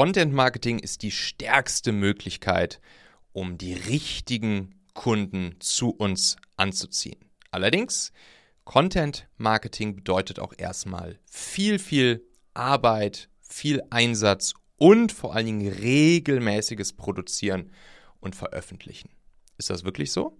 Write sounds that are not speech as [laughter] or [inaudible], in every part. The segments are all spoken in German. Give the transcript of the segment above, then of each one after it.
Content Marketing ist die stärkste Möglichkeit, um die richtigen Kunden zu uns anzuziehen. Allerdings, Content Marketing bedeutet auch erstmal viel, viel Arbeit, viel Einsatz und vor allen Dingen regelmäßiges Produzieren und Veröffentlichen. Ist das wirklich so?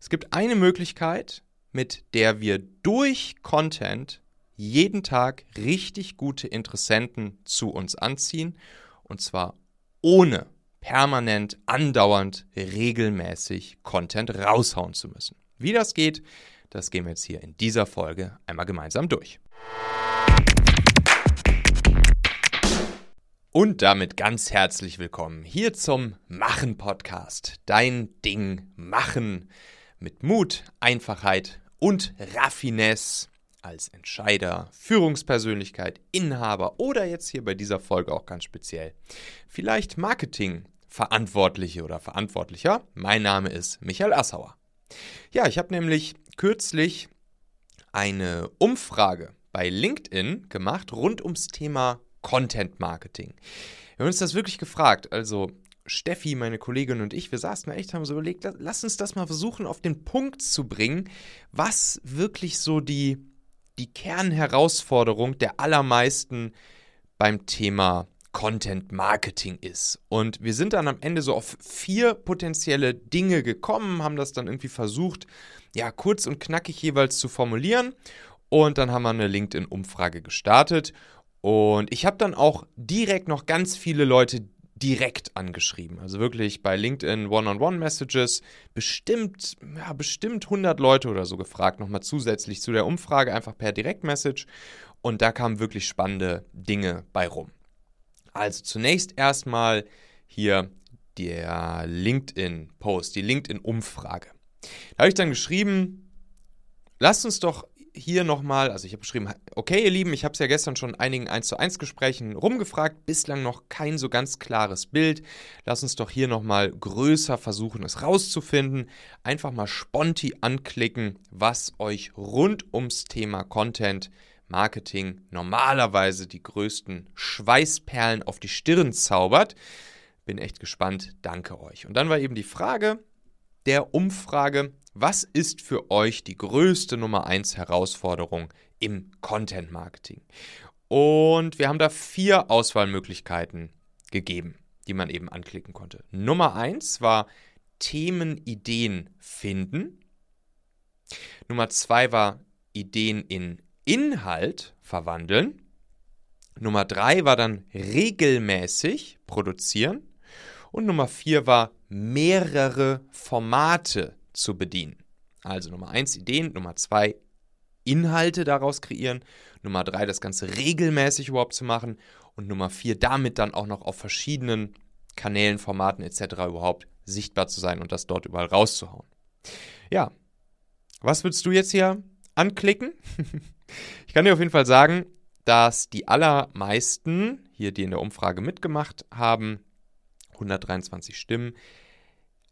Es gibt eine Möglichkeit, mit der wir durch Content jeden Tag richtig gute Interessenten zu uns anziehen und zwar ohne permanent, andauernd, regelmäßig Content raushauen zu müssen. Wie das geht, das gehen wir jetzt hier in dieser Folge einmal gemeinsam durch. Und damit ganz herzlich willkommen hier zum Machen Podcast. Dein Ding machen mit Mut, Einfachheit und Raffinesse als Entscheider, Führungspersönlichkeit, Inhaber oder jetzt hier bei dieser Folge auch ganz speziell vielleicht Marketing-Verantwortliche oder Verantwortlicher. Mein Name ist Michael Assauer. Ja, ich habe nämlich kürzlich eine Umfrage bei LinkedIn gemacht rund ums Thema Content Marketing. Wir haben uns das wirklich gefragt. Also Steffi, meine Kollegin und ich, wir saßen da echt, haben so überlegt, lass uns das mal versuchen auf den Punkt zu bringen, was wirklich so die, die Kernherausforderung der allermeisten beim Thema Content Marketing ist. Und wir sind dann am Ende so auf vier potenzielle Dinge gekommen, haben das dann irgendwie versucht, ja, kurz und knackig jeweils zu formulieren. Und dann haben wir eine LinkedIn-Umfrage gestartet. Und ich habe dann auch direkt noch ganz viele Leute direkt angeschrieben. Also wirklich bei LinkedIn One-on-One-Messages bestimmt, ja, bestimmt 100 Leute oder so gefragt, nochmal zusätzlich zu der Umfrage, einfach per Direktmessage. Und da kamen wirklich spannende Dinge bei rum. Also zunächst erstmal hier der LinkedIn-Post, die LinkedIn-Umfrage. Da habe ich dann geschrieben, lasst uns doch hier nochmal, also ich habe geschrieben, okay ihr Lieben, ich habe es ja gestern schon in einigen 1 zu 1 Gesprächen rumgefragt, bislang noch kein so ganz klares Bild. Lass uns doch hier nochmal größer versuchen, es rauszufinden. Einfach mal sponti anklicken, was euch rund ums Thema Content Marketing normalerweise die größten Schweißperlen auf die Stirn zaubert. Bin echt gespannt, danke euch. Und dann war eben die Frage der Umfrage, was ist für euch die größte Nummer 1 Herausforderung im Content Marketing? Und wir haben da vier Auswahlmöglichkeiten gegeben, die man eben anklicken konnte. Nummer 1 war Themenideen finden. Nummer 2 war Ideen in Inhalt verwandeln. Nummer 3 war dann regelmäßig produzieren. Und Nummer 4 war mehrere Formate zu bedienen. Also Nummer eins Ideen, Nummer zwei Inhalte daraus kreieren, Nummer drei das Ganze regelmäßig überhaupt zu machen und Nummer vier damit dann auch noch auf verschiedenen Kanälen, Formaten etc. überhaupt sichtbar zu sein und das dort überall rauszuhauen. Ja, was würdest du jetzt hier anklicken? [laughs] ich kann dir auf jeden Fall sagen, dass die allermeisten hier, die in der Umfrage mitgemacht haben, 123 Stimmen,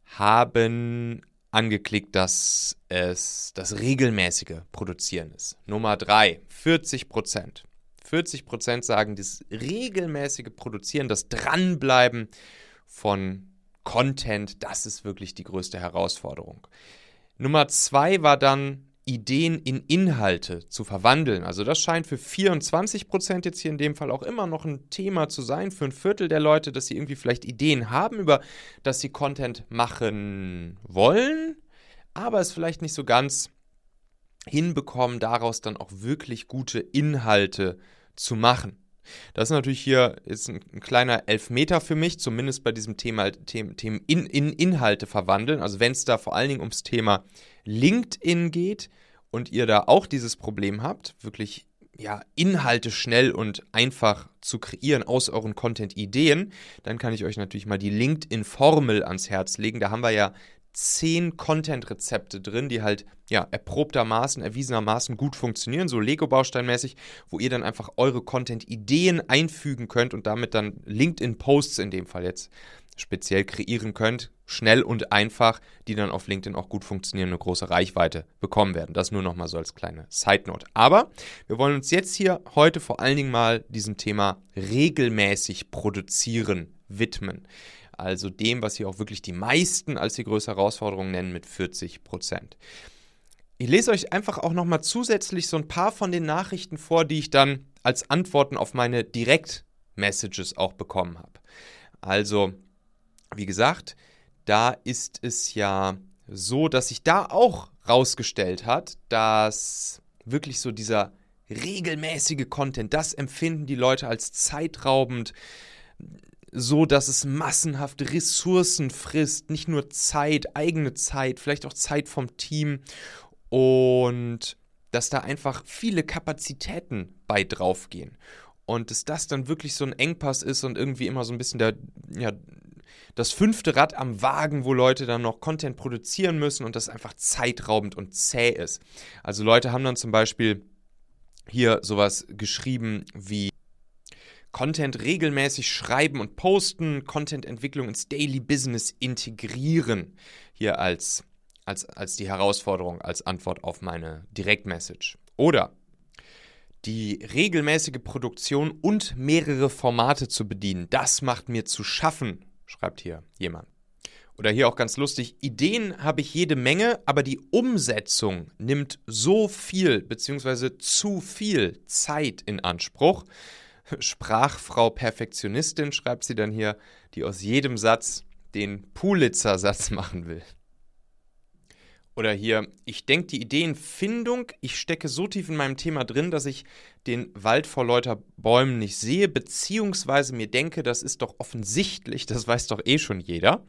haben angeklickt, dass es das regelmäßige Produzieren ist. Nummer drei, 40 Prozent. 40 Prozent sagen, das regelmäßige Produzieren, das Dranbleiben von Content, das ist wirklich die größte Herausforderung. Nummer zwei war dann Ideen in Inhalte zu verwandeln. Also das scheint für 24 Prozent jetzt hier in dem Fall auch immer noch ein Thema zu sein, für ein Viertel der Leute, dass sie irgendwie vielleicht Ideen haben, über das sie Content machen wollen, aber es vielleicht nicht so ganz hinbekommen, daraus dann auch wirklich gute Inhalte zu machen. Das ist natürlich hier jetzt ein, ein kleiner Elfmeter für mich, zumindest bei diesem Thema Themen, in, in Inhalte verwandeln. Also wenn es da vor allen Dingen ums Thema LinkedIn geht und ihr da auch dieses Problem habt, wirklich ja, Inhalte schnell und einfach zu kreieren aus euren Content-Ideen, dann kann ich euch natürlich mal die LinkedIn-Formel ans Herz legen. Da haben wir ja zehn Content-Rezepte drin, die halt ja erprobtermaßen, erwiesenermaßen gut funktionieren, so Lego-Bausteinmäßig, wo ihr dann einfach eure Content-Ideen einfügen könnt und damit dann LinkedIn-Posts in dem Fall jetzt speziell kreieren könnt, schnell und einfach, die dann auf LinkedIn auch gut funktionieren und eine große Reichweite bekommen werden. Das nur nochmal so als kleine Side Note. Aber wir wollen uns jetzt hier heute vor allen Dingen mal diesem Thema regelmäßig produzieren widmen. Also dem, was hier auch wirklich die meisten als die größte Herausforderung nennen, mit 40 Prozent. Ich lese euch einfach auch nochmal zusätzlich so ein paar von den Nachrichten vor, die ich dann als Antworten auf meine Direct-Messages auch bekommen habe. Also, wie gesagt, da ist es ja so, dass sich da auch rausgestellt hat, dass wirklich so dieser regelmäßige Content, das empfinden die Leute als zeitraubend, so dass es massenhaft Ressourcen frisst, nicht nur Zeit, eigene Zeit, vielleicht auch Zeit vom Team und dass da einfach viele Kapazitäten bei draufgehen. Und dass das dann wirklich so ein Engpass ist und irgendwie immer so ein bisschen der, ja, das fünfte Rad am Wagen, wo Leute dann noch Content produzieren müssen und das einfach zeitraubend und zäh ist. Also Leute haben dann zum Beispiel hier sowas geschrieben wie Content regelmäßig schreiben und posten, Content-Entwicklung ins Daily Business integrieren. Hier als als, als die Herausforderung, als Antwort auf meine Direktmessage. Oder die regelmäßige Produktion und mehrere Formate zu bedienen, das macht mir zu schaffen, schreibt hier jemand. Oder hier auch ganz lustig, Ideen habe ich jede Menge, aber die Umsetzung nimmt so viel bzw. zu viel Zeit in Anspruch. Sprachfrau Perfektionistin schreibt sie dann hier, die aus jedem Satz den Pulitzer-Satz machen will. Oder hier, ich denke die Ideenfindung, ich stecke so tief in meinem Thema drin, dass ich den Wald vor lauter Bäumen nicht sehe, beziehungsweise mir denke, das ist doch offensichtlich, das weiß doch eh schon jeder.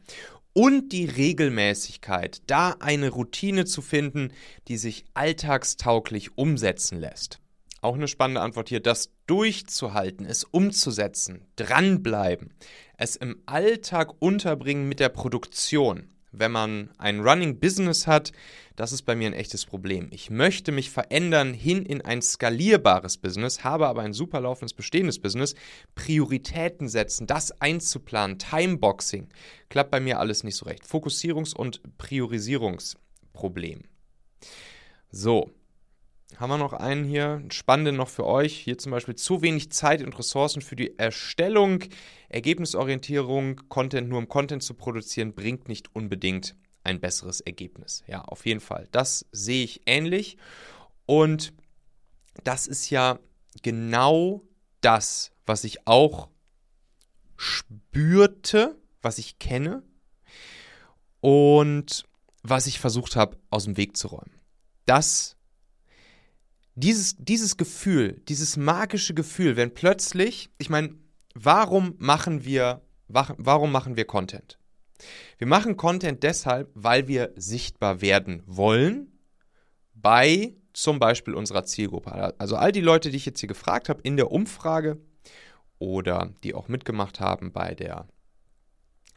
Und die Regelmäßigkeit, da eine Routine zu finden, die sich alltagstauglich umsetzen lässt. Auch eine spannende Antwort hier, das durchzuhalten, es umzusetzen, dranbleiben, es im Alltag unterbringen mit der Produktion wenn man ein Running Business hat, das ist bei mir ein echtes Problem. Ich möchte mich verändern hin in ein skalierbares Business, habe aber ein super laufendes bestehendes Business. Prioritäten setzen, das einzuplanen, Timeboxing, klappt bei mir alles nicht so recht. Fokussierungs- und Priorisierungsproblem. So, haben wir noch einen hier, einen spannenden noch für euch. Hier zum Beispiel zu wenig Zeit und Ressourcen für die Erstellung, Ergebnisorientierung, Content nur um Content zu produzieren, bringt nicht unbedingt ein besseres Ergebnis. Ja, auf jeden Fall. Das sehe ich ähnlich. Und das ist ja genau das, was ich auch spürte, was ich kenne und was ich versucht habe, aus dem Weg zu räumen. Das dieses, dieses Gefühl, dieses magische Gefühl, wenn plötzlich, ich meine, warum machen wir, warum machen wir Content? Wir machen Content deshalb, weil wir sichtbar werden wollen bei zum Beispiel unserer Zielgruppe. Also all die Leute, die ich jetzt hier gefragt habe in der Umfrage oder die auch mitgemacht haben bei der,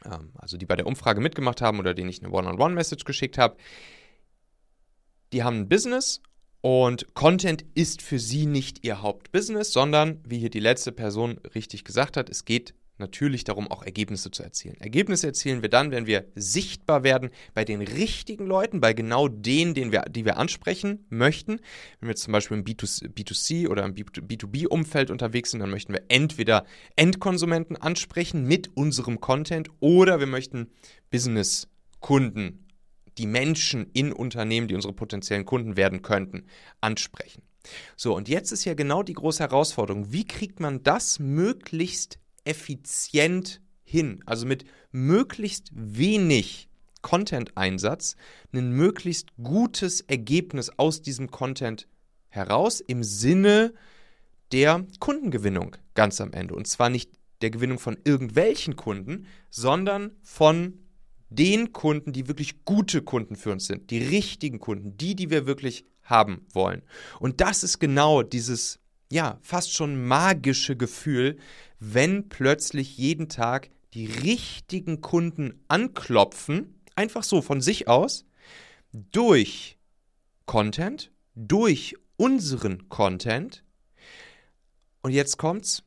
ähm, also die bei der Umfrage mitgemacht haben oder denen ich eine One-on-One-Message geschickt habe, die haben ein Business und Content ist für sie nicht ihr Hauptbusiness, sondern, wie hier die letzte Person richtig gesagt hat, es geht natürlich darum, auch Ergebnisse zu erzielen. Ergebnisse erzielen wir dann, wenn wir sichtbar werden bei den richtigen Leuten, bei genau denen, den wir, die wir ansprechen möchten. Wenn wir zum Beispiel im B2C oder im B2B-Umfeld unterwegs sind, dann möchten wir entweder Endkonsumenten ansprechen mit unserem Content oder wir möchten Business-Kunden die Menschen in Unternehmen, die unsere potenziellen Kunden werden könnten, ansprechen. So, und jetzt ist ja genau die große Herausforderung, wie kriegt man das möglichst effizient hin? Also mit möglichst wenig Content-Einsatz ein möglichst gutes Ergebnis aus diesem Content heraus im Sinne der Kundengewinnung ganz am Ende. Und zwar nicht der Gewinnung von irgendwelchen Kunden, sondern von den Kunden, die wirklich gute Kunden für uns sind, die richtigen Kunden, die, die wir wirklich haben wollen. Und das ist genau dieses, ja, fast schon magische Gefühl, wenn plötzlich jeden Tag die richtigen Kunden anklopfen, einfach so von sich aus, durch Content, durch unseren Content. Und jetzt kommt's,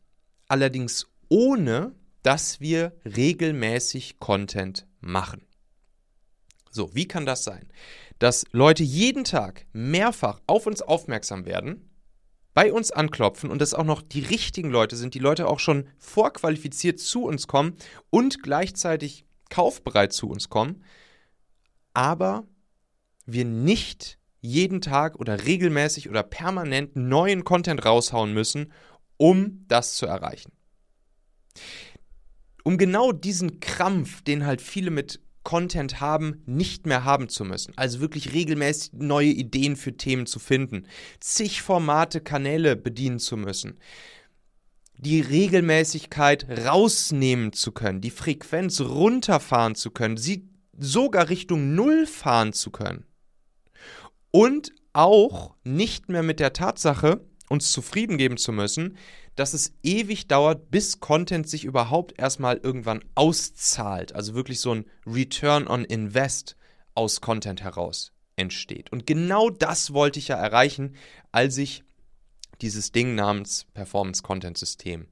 allerdings ohne dass wir regelmäßig Content machen. So, wie kann das sein? Dass Leute jeden Tag mehrfach auf uns aufmerksam werden, bei uns anklopfen und dass auch noch die richtigen Leute sind, die Leute auch schon vorqualifiziert zu uns kommen und gleichzeitig kaufbereit zu uns kommen, aber wir nicht jeden Tag oder regelmäßig oder permanent neuen Content raushauen müssen, um das zu erreichen. Um genau diesen Krampf, den halt viele mit Content haben, nicht mehr haben zu müssen. Also wirklich regelmäßig neue Ideen für Themen zu finden, zig Formate, Kanäle bedienen zu müssen, die Regelmäßigkeit rausnehmen zu können, die Frequenz runterfahren zu können, sie sogar Richtung Null fahren zu können. Und auch nicht mehr mit der Tatsache, uns zufrieden geben zu müssen, dass es ewig dauert, bis Content sich überhaupt erstmal irgendwann auszahlt. Also wirklich so ein Return on Invest aus Content heraus entsteht. Und genau das wollte ich ja erreichen, als ich dieses Ding namens Performance Content System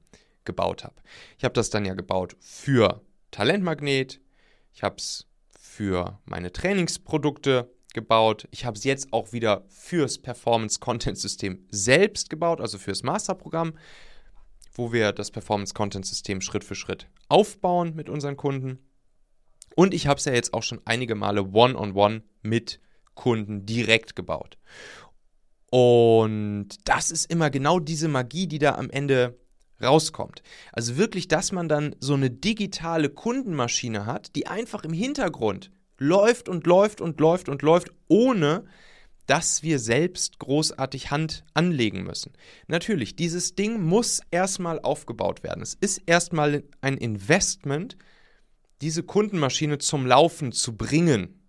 gebaut habe. Ich habe das dann ja gebaut für Talentmagnet, ich habe es für meine Trainingsprodukte gebaut. Ich habe es jetzt auch wieder fürs Performance Content System selbst gebaut, also fürs Masterprogramm wo wir das Performance Content System Schritt für Schritt aufbauen mit unseren Kunden. Und ich habe es ja jetzt auch schon einige Male one-on-one -on -one mit Kunden direkt gebaut. Und das ist immer genau diese Magie, die da am Ende rauskommt. Also wirklich, dass man dann so eine digitale Kundenmaschine hat, die einfach im Hintergrund läuft und läuft und läuft und läuft, ohne dass wir selbst großartig Hand anlegen müssen. Natürlich, dieses Ding muss erstmal aufgebaut werden. Es ist erstmal ein Investment, diese Kundenmaschine zum Laufen zu bringen,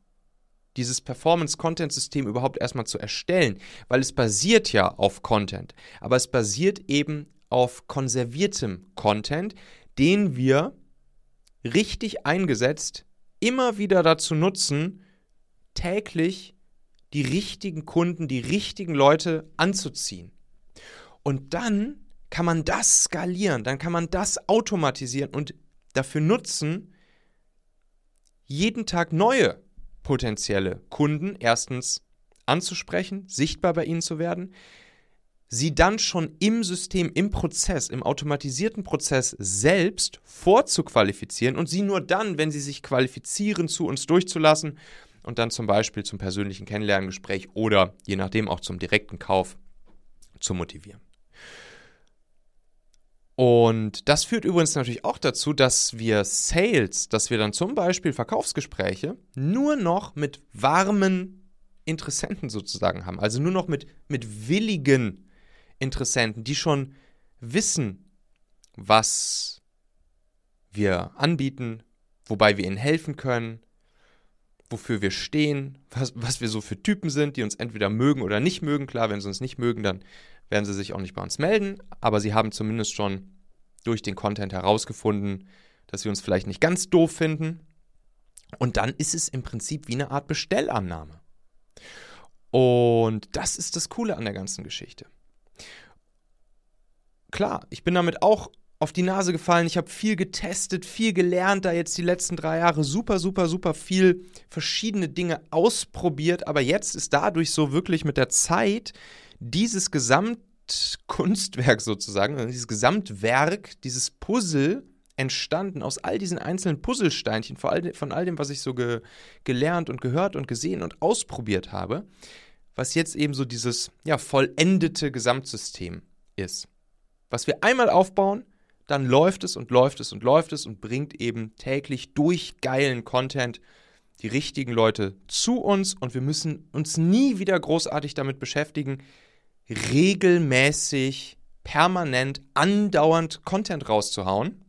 dieses Performance-Content-System überhaupt erstmal zu erstellen, weil es basiert ja auf Content, aber es basiert eben auf konserviertem Content, den wir richtig eingesetzt immer wieder dazu nutzen, täglich die richtigen Kunden, die richtigen Leute anzuziehen. Und dann kann man das skalieren, dann kann man das automatisieren und dafür nutzen, jeden Tag neue potenzielle Kunden erstens anzusprechen, sichtbar bei ihnen zu werden, sie dann schon im System, im Prozess, im automatisierten Prozess selbst vorzuqualifizieren und sie nur dann, wenn sie sich qualifizieren, zu uns durchzulassen und dann zum Beispiel zum persönlichen Kennenlerngespräch oder je nachdem auch zum direkten Kauf zu motivieren. Und das führt übrigens natürlich auch dazu, dass wir Sales, dass wir dann zum Beispiel Verkaufsgespräche nur noch mit warmen Interessenten sozusagen haben. Also nur noch mit, mit willigen Interessenten, die schon wissen, was wir anbieten, wobei wir ihnen helfen können, wofür wir stehen, was, was wir so für Typen sind, die uns entweder mögen oder nicht mögen. Klar, wenn sie uns nicht mögen, dann werden sie sich auch nicht bei uns melden, aber sie haben zumindest schon durch den Content herausgefunden, dass sie uns vielleicht nicht ganz doof finden. Und dann ist es im Prinzip wie eine Art Bestellannahme. Und das ist das Coole an der ganzen Geschichte. Klar, ich bin damit auch auf die Nase gefallen. Ich habe viel getestet, viel gelernt, da jetzt die letzten drei Jahre super, super, super viel verschiedene Dinge ausprobiert. Aber jetzt ist dadurch so wirklich mit der Zeit dieses Gesamtkunstwerk sozusagen, also dieses Gesamtwerk, dieses Puzzle entstanden aus all diesen einzelnen Puzzlesteinchen, von all, von all dem, was ich so ge gelernt und gehört und gesehen und ausprobiert habe, was jetzt eben so dieses ja, vollendete Gesamtsystem ist. Was wir einmal aufbauen, dann läuft es und läuft es und läuft es und bringt eben täglich durch geilen Content die richtigen Leute zu uns und wir müssen uns nie wieder großartig damit beschäftigen, regelmäßig, permanent, andauernd Content rauszuhauen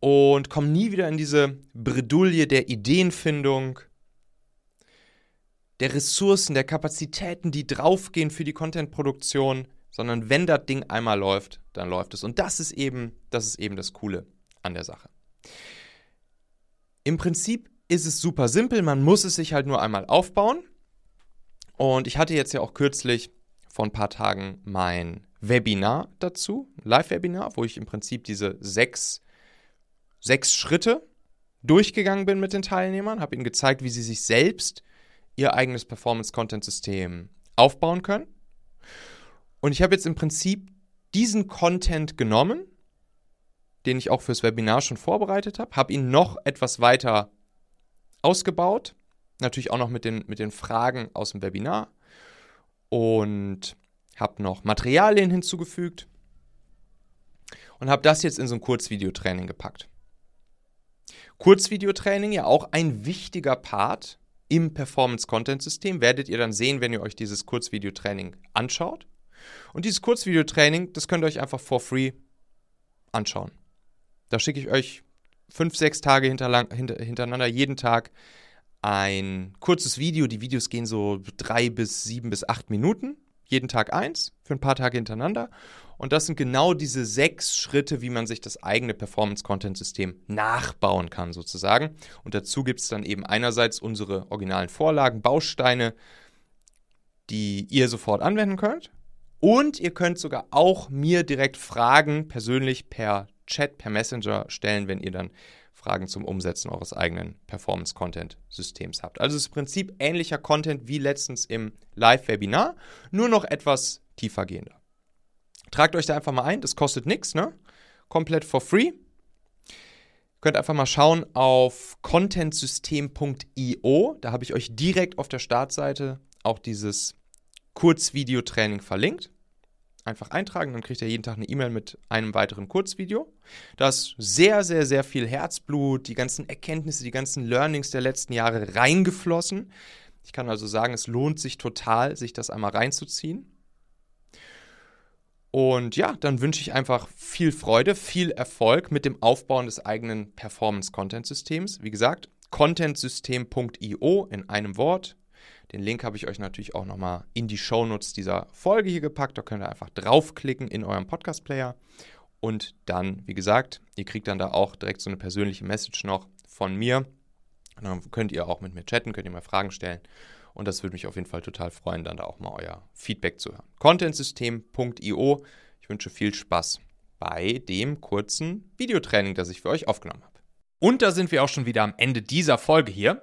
und kommen nie wieder in diese Bredouille der Ideenfindung, der Ressourcen, der Kapazitäten, die draufgehen für die Contentproduktion, sondern wenn das Ding einmal läuft, dann läuft es. Und das ist eben, das ist eben das Coole an der Sache. Im Prinzip ist es super simpel, man muss es sich halt nur einmal aufbauen. Und ich hatte jetzt ja auch kürzlich vor ein paar Tagen mein Webinar dazu, Live-Webinar, wo ich im Prinzip diese sechs, sechs Schritte durchgegangen bin mit den Teilnehmern, habe ihnen gezeigt, wie sie sich selbst ihr eigenes Performance-Content-System aufbauen können. Und ich habe jetzt im Prinzip diesen Content genommen, den ich auch fürs Webinar schon vorbereitet habe, habe ihn noch etwas weiter ausgebaut, natürlich auch noch mit den, mit den Fragen aus dem Webinar und habe noch Materialien hinzugefügt und habe das jetzt in so ein Kurzvideotraining gepackt. Kurzvideotraining ja auch ein wichtiger Part im Performance-Content-System, werdet ihr dann sehen, wenn ihr euch dieses Kurzvideotraining anschaut. Und dieses Kurzvideotraining, das könnt ihr euch einfach for free anschauen. Da schicke ich euch fünf, sechs Tage hintereinander jeden Tag ein kurzes Video. Die Videos gehen so drei bis sieben bis acht Minuten. Jeden Tag eins, für ein paar Tage hintereinander. Und das sind genau diese sechs Schritte, wie man sich das eigene Performance-Content-System nachbauen kann, sozusagen. Und dazu gibt es dann eben einerseits unsere originalen Vorlagen, Bausteine, die ihr sofort anwenden könnt. Und ihr könnt sogar auch mir direkt Fragen persönlich per Chat, per Messenger stellen, wenn ihr dann Fragen zum Umsetzen eures eigenen Performance-Content-Systems habt. Also im Prinzip ähnlicher Content wie letztens im Live-Webinar, nur noch etwas tiefergehender. Tragt euch da einfach mal ein, das kostet nichts, ne? Komplett for free. Könnt einfach mal schauen auf contentsystem.io. Da habe ich euch direkt auf der Startseite auch dieses Kurzvideotraining verlinkt. Einfach eintragen, dann kriegt ihr jeden Tag eine E-Mail mit einem weiteren Kurzvideo. Da ist sehr, sehr, sehr viel Herzblut, die ganzen Erkenntnisse, die ganzen Learnings der letzten Jahre reingeflossen. Ich kann also sagen, es lohnt sich total, sich das einmal reinzuziehen. Und ja, dann wünsche ich einfach viel Freude, viel Erfolg mit dem Aufbauen des eigenen Performance-Content-Systems. Wie gesagt, contentsystem.io in einem Wort. Den Link habe ich euch natürlich auch nochmal in die Shownotes dieser Folge hier gepackt. Da könnt ihr einfach draufklicken in eurem Podcast-Player. Und dann, wie gesagt, ihr kriegt dann da auch direkt so eine persönliche Message noch von mir. Und dann könnt ihr auch mit mir chatten, könnt ihr mir Fragen stellen. Und das würde mich auf jeden Fall total freuen, dann da auch mal euer Feedback zu hören. Contentsystem.io. Ich wünsche viel Spaß bei dem kurzen Videotraining, das ich für euch aufgenommen habe. Und da sind wir auch schon wieder am Ende dieser Folge hier.